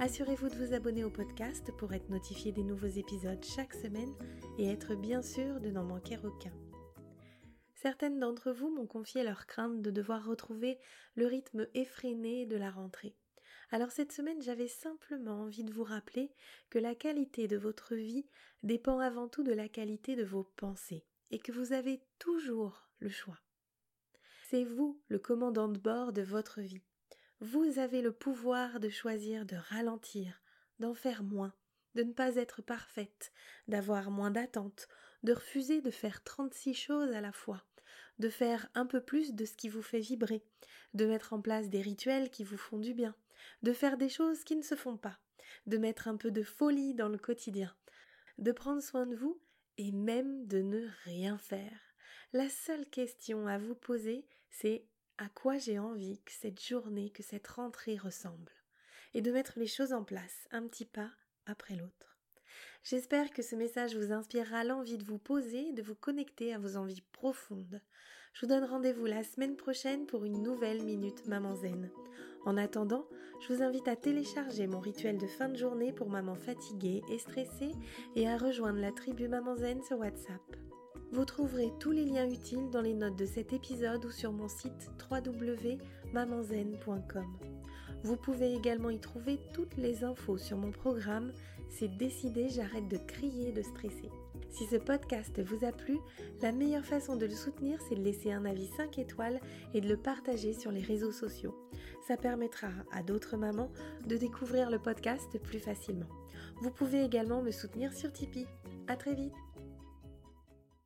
Assurez-vous de vous abonner au podcast pour être notifié des nouveaux épisodes chaque semaine et être bien sûr de n'en manquer aucun. Certaines d'entre vous m'ont confié leur crainte de devoir retrouver le rythme effréné de la rentrée. Alors cette semaine, j'avais simplement envie de vous rappeler que la qualité de votre vie dépend avant tout de la qualité de vos pensées et que vous avez toujours le choix. C'est vous le commandant de bord de votre vie. Vous avez le pouvoir de choisir de ralentir, d'en faire moins, de ne pas être parfaite, d'avoir moins d'attentes, de refuser de faire trente-six choses à la fois, de faire un peu plus de ce qui vous fait vibrer, de mettre en place des rituels qui vous font du bien, de faire des choses qui ne se font pas, de mettre un peu de folie dans le quotidien, de prendre soin de vous et même de ne rien faire. La seule question à vous poser, c'est à quoi j'ai envie que cette journée, que cette rentrée ressemble, et de mettre les choses en place, un petit pas après l'autre. J'espère que ce message vous inspirera l'envie de vous poser, de vous connecter à vos envies profondes. Je vous donne rendez-vous la semaine prochaine pour une nouvelle Minute Maman Zen. En attendant, je vous invite à télécharger mon rituel de fin de journée pour maman fatiguée et stressée et à rejoindre la tribu Maman Zen sur WhatsApp. Vous trouverez tous les liens utiles dans les notes de cet épisode ou sur mon site www.mamanzen.com. Vous pouvez également y trouver toutes les infos sur mon programme C'est décidé, j'arrête de crier de stresser. Si ce podcast vous a plu, la meilleure façon de le soutenir, c'est de laisser un avis 5 étoiles et de le partager sur les réseaux sociaux. Ça permettra à d'autres mamans de découvrir le podcast plus facilement. Vous pouvez également me soutenir sur Tipeee. À très vite